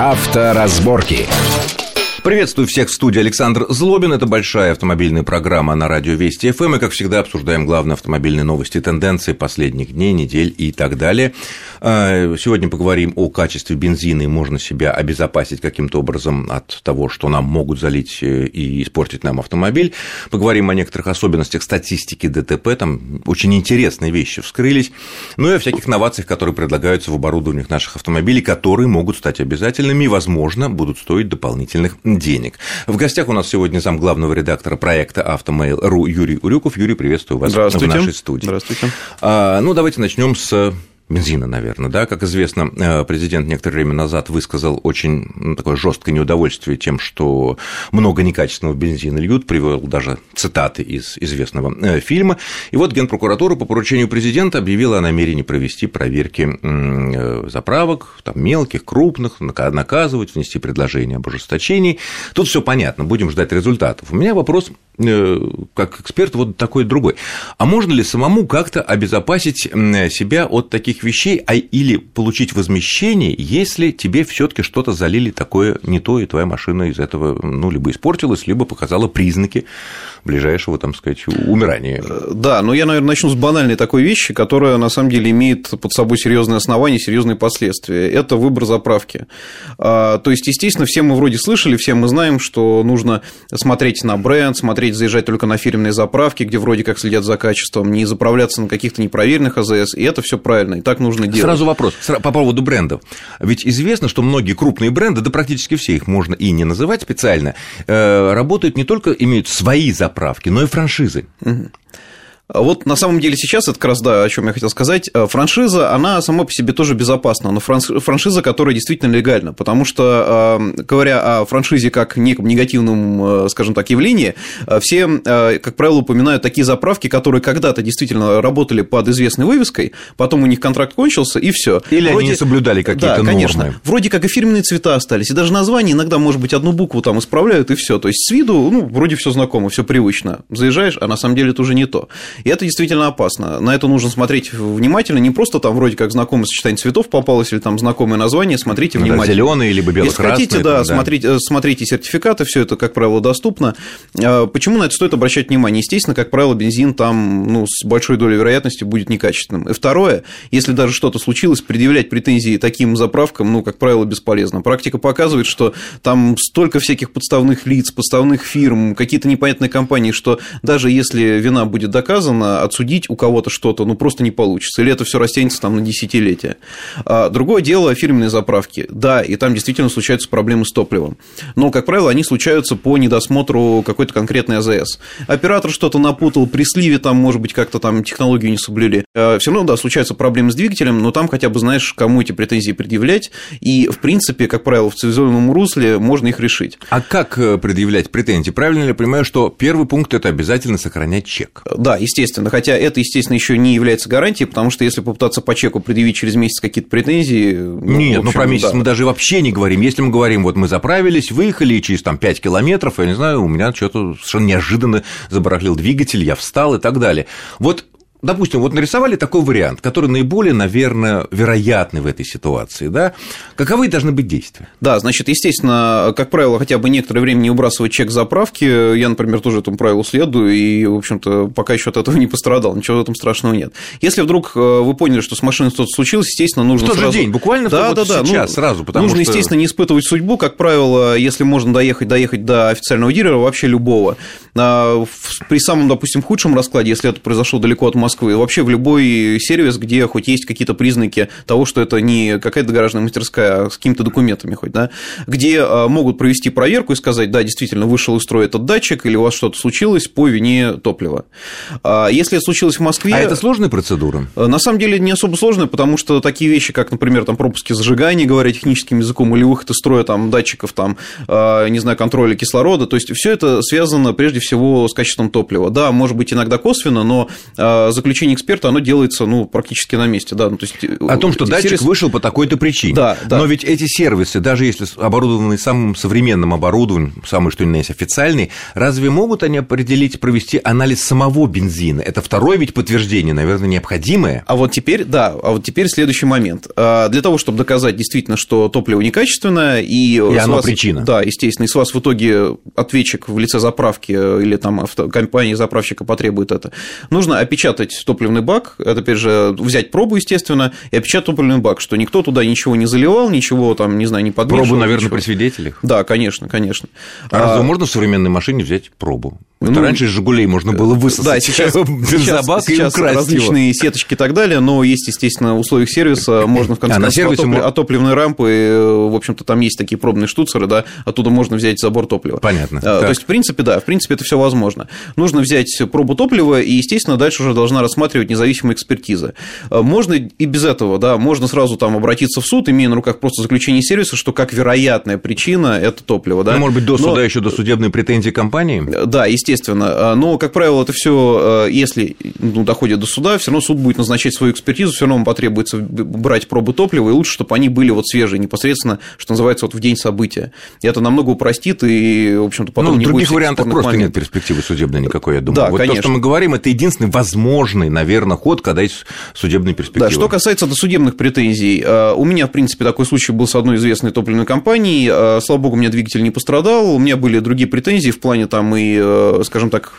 Авторазборки. Приветствую всех в студии Александр Злобин. Это большая автомобильная программа на радио Вести ФМ. И, как всегда, обсуждаем главные автомобильные новости, тенденции последних дней, недель и так далее. А, сегодня поговорим о качестве бензина и можно себя обезопасить каким-то образом от того, что нам могут залить э, и испортить нам автомобиль. Поговорим о некоторых особенностях статистики ДТП. Там очень интересные вещи вскрылись. Ну и о всяких новациях, которые предлагаются в оборудованиях наших автомобилей, которые могут стать обязательными и, возможно, будут стоить дополнительных денег. В гостях у нас сегодня зам главного редактора проекта «Автомейл.ру» Юрий Урюков. Юрий, приветствую вас в нашей студии. Здравствуйте. А, ну, давайте начнем с бензина, наверное, да, как известно, э, президент некоторое время назад высказал очень ну, такое жесткое неудовольствие тем, что много некачественного бензина льют, привел даже цитаты из известного э, фильма. И вот Генпрокуратура по поручению президента объявила о намерении провести проверки э, заправок, там, мелких, крупных, наказывать, внести предложение об ужесточении. Тут все понятно, будем ждать результатов. У меня вопрос как эксперт вот такой другой. А можно ли самому как-то обезопасить себя от таких таких вещей, а или получить возмещение, если тебе все таки что-то залили такое не то, и твоя машина из этого, ну, либо испортилась, либо показала признаки ближайшего, там сказать, умирания. Э, да, но я, наверное, начну с банальной такой вещи, которая на самом деле имеет под собой серьезные основания, серьезные последствия. Это выбор заправки. А, то есть, естественно, все мы вроде слышали, все мы знаем, что нужно смотреть на бренд, смотреть, заезжать только на фирменные заправки, где вроде как следят за качеством, не заправляться на каких-то непроверенных АЗС, и это все правильно, и так нужно делать. Сразу вопрос по поводу брендов. Ведь известно, что многие крупные бренды, да практически все их можно и не называть специально, э, работают не только имеют свои заправки, но и франшизы. Угу. Вот на самом деле сейчас, это как раз, да, о чем я хотел сказать, э, франшиза, она сама по себе тоже безопасна, но франшиза, которая действительно легальна, потому что, э, говоря о франшизе как неком негативном, э, скажем так, явлении, все, как правило, упоминают такие заправки, которые когда-то действительно работали под известной вывеской, потом у них контракт кончился, и все. Или вроде... они не соблюдали какие-то да, конечно. Нормы. Вроде как и фирменные цвета остались, и даже название иногда, может быть, одну букву там исправляют, и все. То есть с виду, ну, вроде все знакомо, все привычно. Заезжаешь, а на самом деле это уже не то. И это действительно опасно. На это нужно смотреть внимательно, не просто там вроде как знакомое сочетание цветов попалось или там знакомое название, смотрите внимательно. Да, зеленые либо бело-красные. Если хотите, да, да. Смотрите, смотрите сертификаты, все это, как правило, доступно. А, почему на это стоит обращать внимание? Естественно, как правило, бензин там ну, с большой долей вероятности будет некачественным. И второе, если даже что-то случилось, предъявлять претензии таким заправкам, ну, как правило, бесполезно. Практика показывает, что там столько всяких подставных лиц, подставных фирм, какие-то непонятные компании, что даже если вина будет доказана, доказано, отсудить у кого-то что-то, ну, просто не получится. Или это все растянется там на десятилетия. А другое дело фирменные заправки. Да, и там действительно случаются проблемы с топливом. Но, как правило, они случаются по недосмотру какой-то конкретной АЗС. Оператор что-то напутал, при сливе там, может быть, как-то там технологию не соблюли. А, все равно, да, случаются проблемы с двигателем, но там хотя бы знаешь, кому эти претензии предъявлять. И, в принципе, как правило, в цивилизованном русле можно их решить. А как э, предъявлять претензии? Правильно ли я понимаю, что первый пункт – это обязательно сохранять чек? Да, естественно естественно. Хотя это, естественно, еще не является гарантией, потому что если попытаться по чеку предъявить через месяц какие-то претензии... Ну, Нет, общем, ну про месяц да. мы даже вообще не говорим. Если мы говорим, вот мы заправились, выехали, и через там 5 километров, я не знаю, у меня что-то совершенно неожиданно забарахлил двигатель, я встал и так далее. Вот допустим, вот нарисовали такой вариант, который наиболее, наверное, вероятный в этой ситуации, да, каковы должны быть действия? Да, значит, естественно, как правило, хотя бы некоторое время не убрасывать чек заправки, я, например, тоже этому правилу следую, и, в общем-то, пока еще от этого не пострадал, ничего в этом страшного нет. Если вдруг э, вы поняли, что с машиной что-то случилось, естественно, нужно в тот сразу... же день, буквально да, вот да, да, сейчас, ну, сразу, потому нужно, что... естественно, не испытывать судьбу, как правило, если можно доехать, доехать до официального дилера, вообще любого. А, при самом, допустим, худшем раскладе, если это произошло далеко от Москвы, вообще в любой сервис, где хоть есть какие-то признаки того, что это не какая-то гаражная мастерская, а с какими-то документами хоть, да, где а, могут провести проверку и сказать, да, действительно, вышел из строя этот датчик, или у вас что-то случилось по вине топлива. А если это случилось в Москве... А это сложная процедура? Э, на самом деле не особо сложная, потому что такие вещи, как, например, там пропуски зажигания, говоря техническим языком, или выход из строя там, датчиков, там, не знаю, контроля кислорода, то есть все это связано прежде всего с качеством топлива. Да, может быть, иногда косвенно, но заключение эксперта, оно делается, ну, практически на месте, да. Ну, то есть, О том, что датчик сервис... вышел по такой-то причине. Да, да. Но ведь эти сервисы, даже если оборудованы самым современным оборудованием, самый что ни на есть официальный, разве могут они определить, провести анализ самого бензина? Это второе ведь подтверждение, наверное, необходимое. А вот теперь, да, а вот теперь следующий момент. А, для того, чтобы доказать действительно, что топливо некачественное, и, и оно вас, причина. Да, естественно, и с вас в итоге ответчик в лице заправки или там компании заправщика потребует это, нужно опечатать топливный бак, это, опять же, взять пробу, естественно, и опечатать топливный бак, что никто туда ничего не заливал, ничего там, не знаю, не подмешивал. Пробу, наверное, ничего. при свидетелях? Да, конечно, конечно. А, а разве можно в современной машине взять пробу? Ну, Это раньше из «Жигулей» можно было высосать да, сейчас, бензобак сейчас, сейчас и различные его. сеточки и так далее, но есть, естественно, условия сервиса, можно в конце а концов от, топливной рампы, э, в общем-то, там есть такие пробные штуцеры, да, оттуда можно взять забор топлива. Понятно. А, то есть, в принципе, да, в принципе, это все возможно. Нужно взять пробу топлива, и, естественно, дальше уже должна рассматривать независимая экспертиза. А, можно и без этого, да, можно сразу там обратиться в суд, имея на руках просто заключение сервиса, что как вероятная причина это топливо, да. Ну, может быть, до суда но... еще до судебной претензии компании? Да, естественно. А, но, как правило, это все, если ну, доходит до суда, все равно суд будет назначать свою экспертизу, все равно потребуется брать пробы топлива, и лучше, чтобы они были вот свежие, непосредственно, что называется, вот в день события. И это намного упростит, и, в общем-то, потом ну, не других вариантов просто моментов. нет перспективы судебной никакой, я думаю. Да, вот конечно. то, что мы говорим, это единственный возможный, наверное, ход, когда есть судебная перспектива. Да, что касается досудебных претензий, э, у меня, в принципе, такой случай был с одной известной топливной компанией, э, слава богу, у меня двигатель не пострадал, у меня были другие претензии в плане там и, э, скажем так,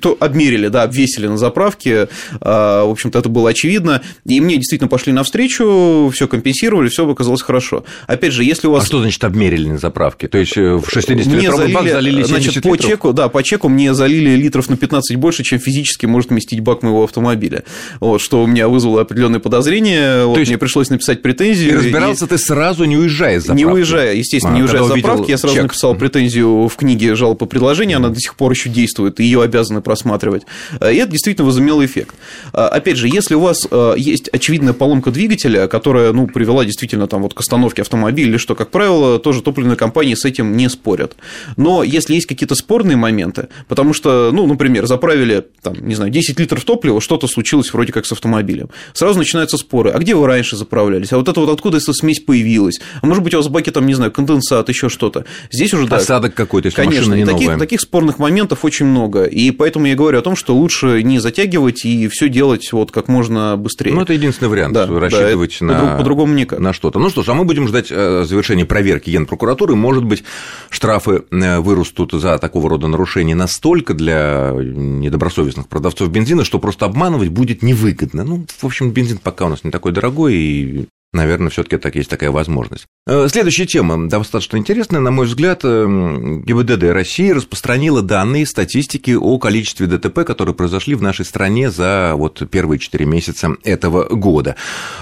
то обмерили, да, обвесили на заправке, в общем-то, это было очевидно, и мне действительно пошли навстречу, все компенсировали, все оказалось хорошо. Опять же, если у вас... А что значит обмерили на заправке? То есть в 60-литровый бак залили 70 значит, литров? по чеку, да, по чеку мне залили литров на 15 больше, чем физически может вместить бак моего автомобиля. Вот, что у меня вызвало определенные подозрения. Вот, есть... Мне пришлось написать претензию. И разбирался и... ты сразу, не уезжая из заправки? Не уезжая, естественно, а, не уезжая из заправки. Я сразу чек. написал претензию в книге жалоб по предложению, она до сих пор еще действует, ее обязаны просматривать. И это действительно возымело эффект. Опять же, если у вас есть очевидная поломка двигателя, которая ну, привела действительно там, вот, к остановке автомобиля или что, как правило, тоже топливные компании с этим не спорят. Но если есть какие-то спорные моменты, потому что, ну, например, заправили, там, не знаю, 10 литров топлива, что-то случилось вроде как с автомобилем. Сразу начинаются споры. А где вы раньше заправлялись? А вот это вот откуда эта смесь появилась? А может быть, у вас в баке там, не знаю, конденсат, еще что-то. Здесь уже, да. Осадок какой-то, если Конечно, машина не таких, новая. таких спорных моментов очень много. И поэтому я говорю о том, что лучше не затягивать и все делать вот как можно быстрее. Ну, это единственный вариант, да, рассчитывать да, на... По-другому никак. На что-то. Ну что ж, а мы будем ждать э, завершения проверки Генпрокуратуры. Может быть, штрафы э, вырастут за такого рода нарушения настолько для недобросовестных продавцов бензина, что просто обманывать будет невыгодно. Ну, в общем, бензин пока у нас не такой дорогой, и Наверное, все-таки так есть такая возможность. Э, следующая тема достаточно интересная, на мой взгляд. ГИБДД России распространила данные статистики о количестве ДТП, которые произошли в нашей стране за вот первые 4 месяца этого года.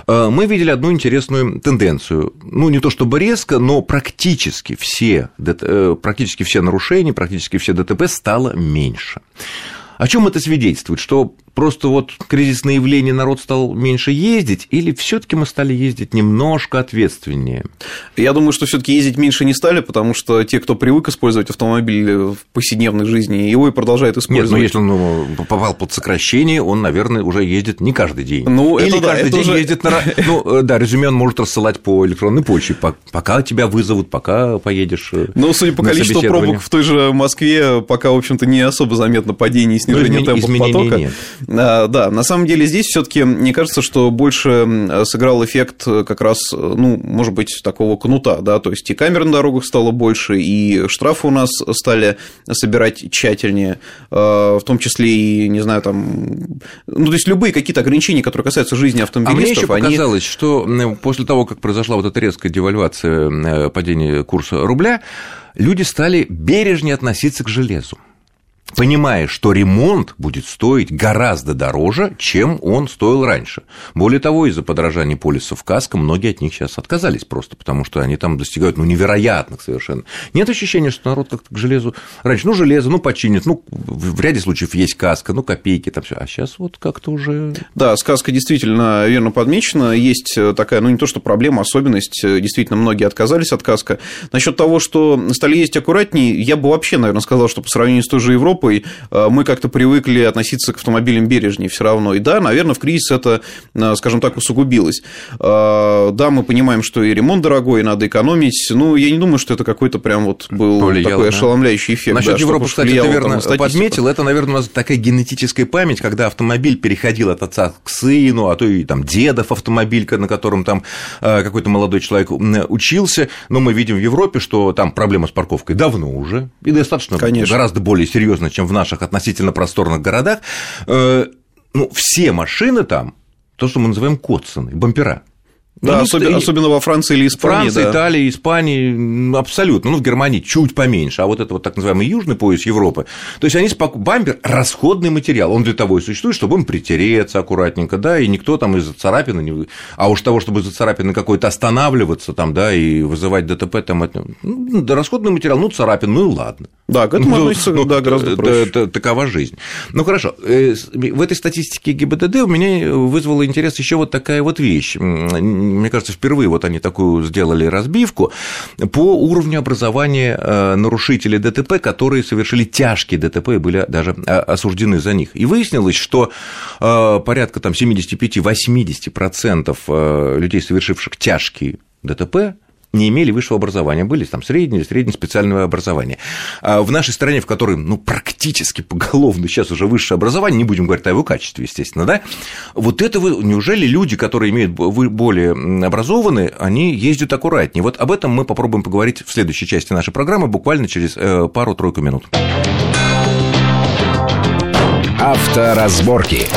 Э, мы видели одну интересную тенденцию. Ну, не то чтобы резко, но практически все, э, практически все нарушения, практически все ДТП стало меньше. О чем это свидетельствует? Что просто вот кризисное явление народ стал меньше ездить, или все-таки мы стали ездить немножко ответственнее? Я думаю, что все-таки ездить меньше не стали, потому что те, кто привык использовать автомобиль в повседневной жизни, его и продолжают использовать. Нет, но если он ну, попал под сокращение, он, наверное, уже ездит не каждый день. Ну, или это каждый да, день уже... ездит на. Ну, да, резюме он может рассылать по электронной почте, пока тебя вызовут, пока поедешь. Ну, судя по количеству пробок в той же Москве, пока, в общем-то, не особо заметно падение и снижение ну, темпа потока. Нет. Да, на самом деле здесь все-таки мне кажется, что больше сыграл эффект как раз, ну, может быть, такого кнута, да, то есть и камер на дорогах стало больше, и штрафы у нас стали собирать тщательнее, в том числе и, не знаю, там, ну, то есть любые какие-то ограничения, которые касаются жизни автомобилистов, а мне еще они... показалось, что после того, как произошла вот эта резкая девальвация, падение курса рубля, люди стали бережнее относиться к железу понимая, что ремонт будет стоить гораздо дороже, чем он стоил раньше. Более того, из-за подорожания полисов каска многие от них сейчас отказались просто, потому что они там достигают ну, невероятных совершенно. Нет ощущения, что народ как-то к железу раньше, ну, железо, ну, починит, ну, в ряде случаев есть каска, ну, копейки там все, а сейчас вот как-то уже... Да, сказка действительно верно подмечена, есть такая, ну, не то, что проблема, особенность, действительно, многие отказались от каска. Насчет того, что стали ездить аккуратнее, я бы вообще, наверное, сказал, что по сравнению с той же Европой, Европой мы как-то привыкли относиться к автомобилям бережнее все равно. И да, наверное, в кризис это, скажем так, усугубилось. Да, мы понимаем, что и ремонт дорогой, и надо экономить. Ну, я не думаю, что это какой-то прям вот был Повлияло, такой ошеломляющий эффект. Насчет да, Европы, кстати, ты верно подметил, это, наверное, у нас такая генетическая память, когда автомобиль переходил от отца к сыну, а то и там дедов автомобиль, на котором там какой-то молодой человек учился, но мы видим в Европе, что там проблема с парковкой давно уже, и достаточно Конечно. гораздо более серьезно, чем в наших относительно просторных городах. Э, ну, все машины там, то, что мы называем котсаны, бампера. Да, ну, особенно, особенно во Франции или Испании. Франция, да. Италия, Испания, абсолютно. Ну, в Германии чуть поменьше, а вот это вот так называемый южный пояс Европы. То есть они спок... бампер – расходный материал, он для того и существует, чтобы им притереться аккуратненько, да, и никто там из-за царапины, не... а уж того, чтобы из-за царапины какой-то останавливаться там, да, и вызывать ДТП, там, ну, да, расходный материал, ну, царапин, ну и ладно. Да, к этому ну, относится, ну, да, гораздо проще. Такова жизнь. Ну, хорошо, э, в этой статистике ГИБДД у меня вызвала интерес еще вот такая вот вещь мне кажется, впервые вот они такую сделали разбивку по уровню образования э, нарушителей ДТП, которые совершили тяжкие ДТП и были даже э, осуждены за них. И выяснилось, что э, порядка там 75-80% людей, совершивших тяжкие ДТП, не имели высшего образования, были там среднее, среднее специальное образование. А в нашей стране, в которой ну, практически поголовно сейчас уже высшее образование, не будем говорить о его качестве, естественно, да, вот это вы, неужели люди, которые имеют более образованные, они ездят аккуратнее? Вот об этом мы попробуем поговорить в следующей части нашей программы, буквально через э, пару-тройку минут. Авторазборки.